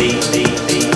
beat, beat, beat.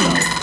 personal.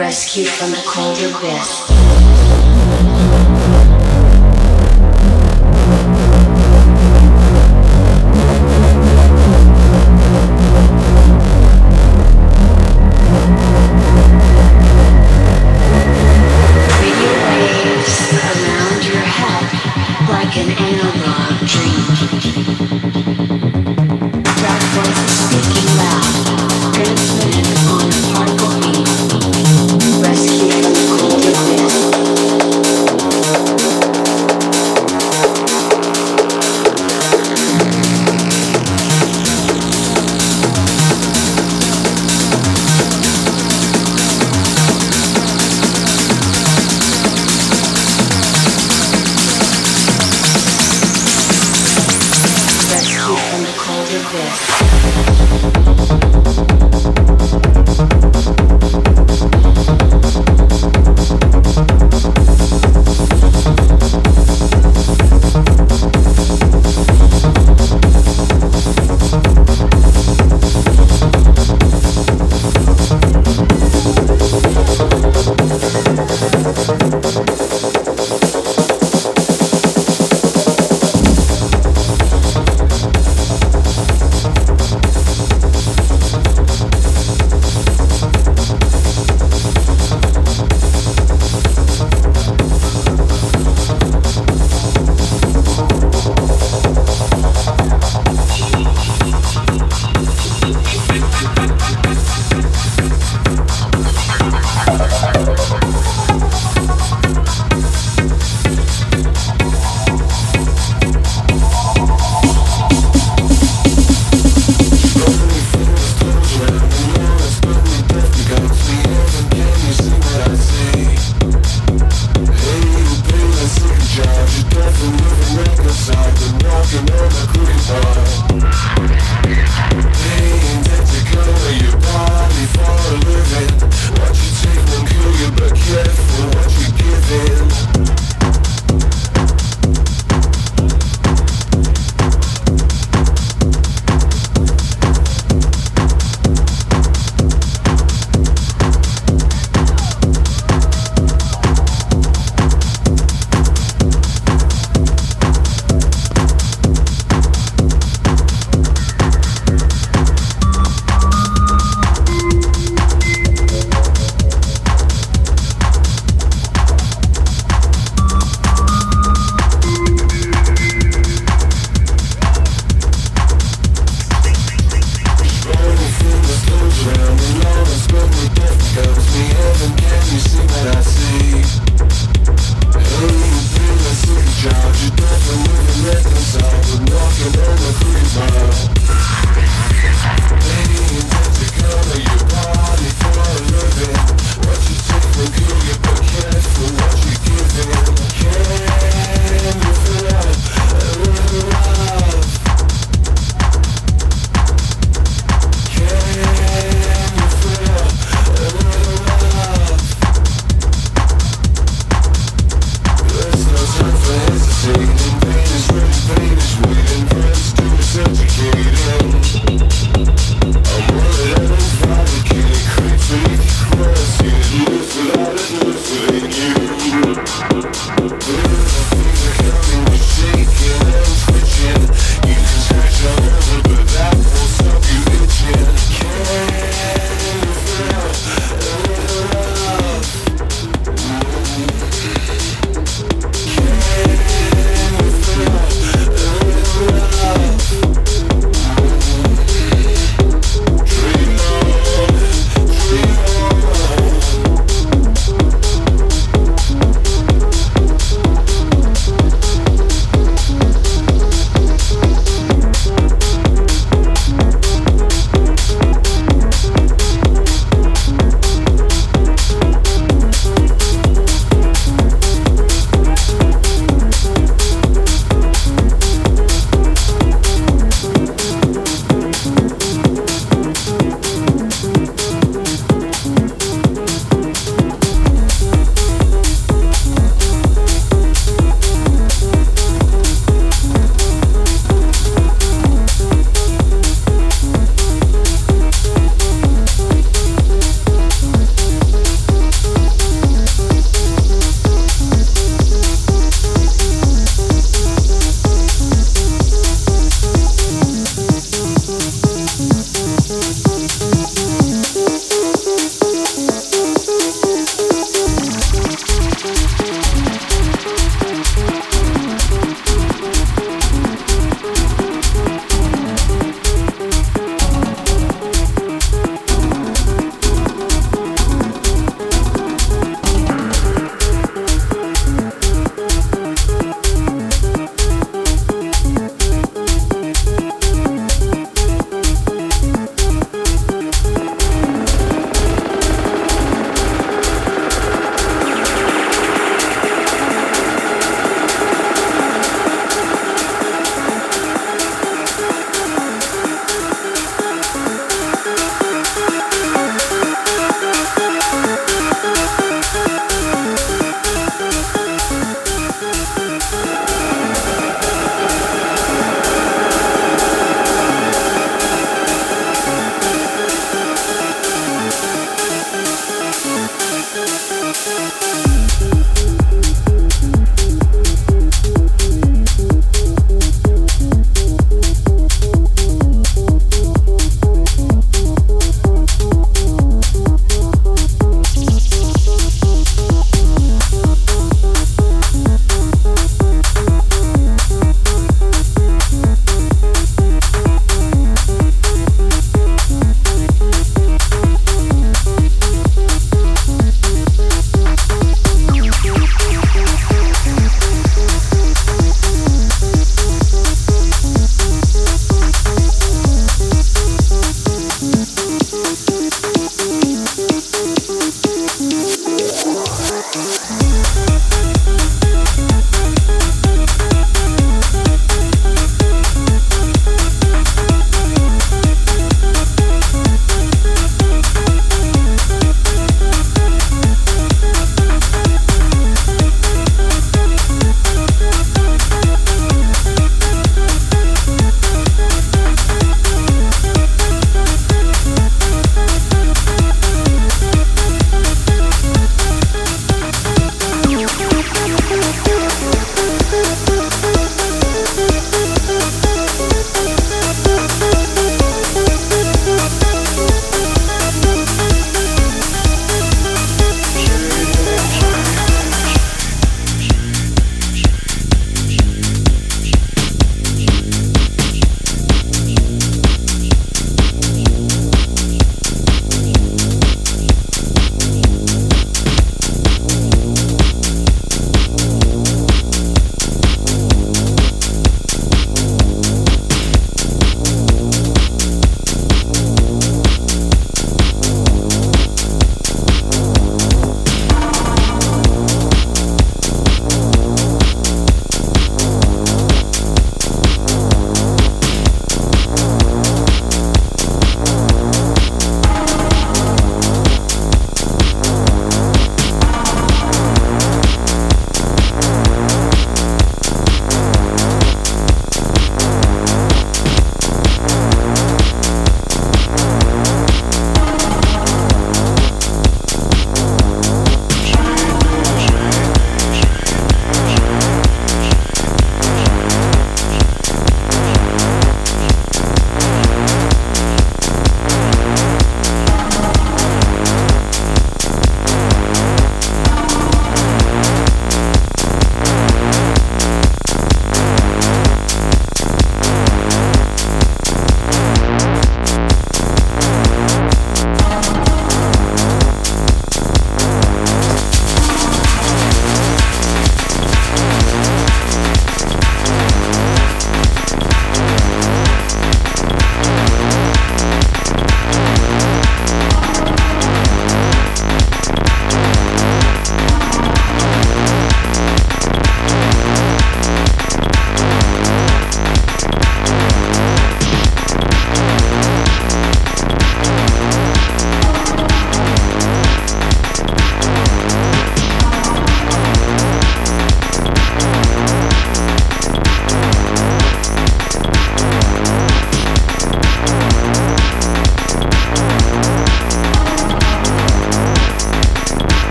rescued from the cold abyss.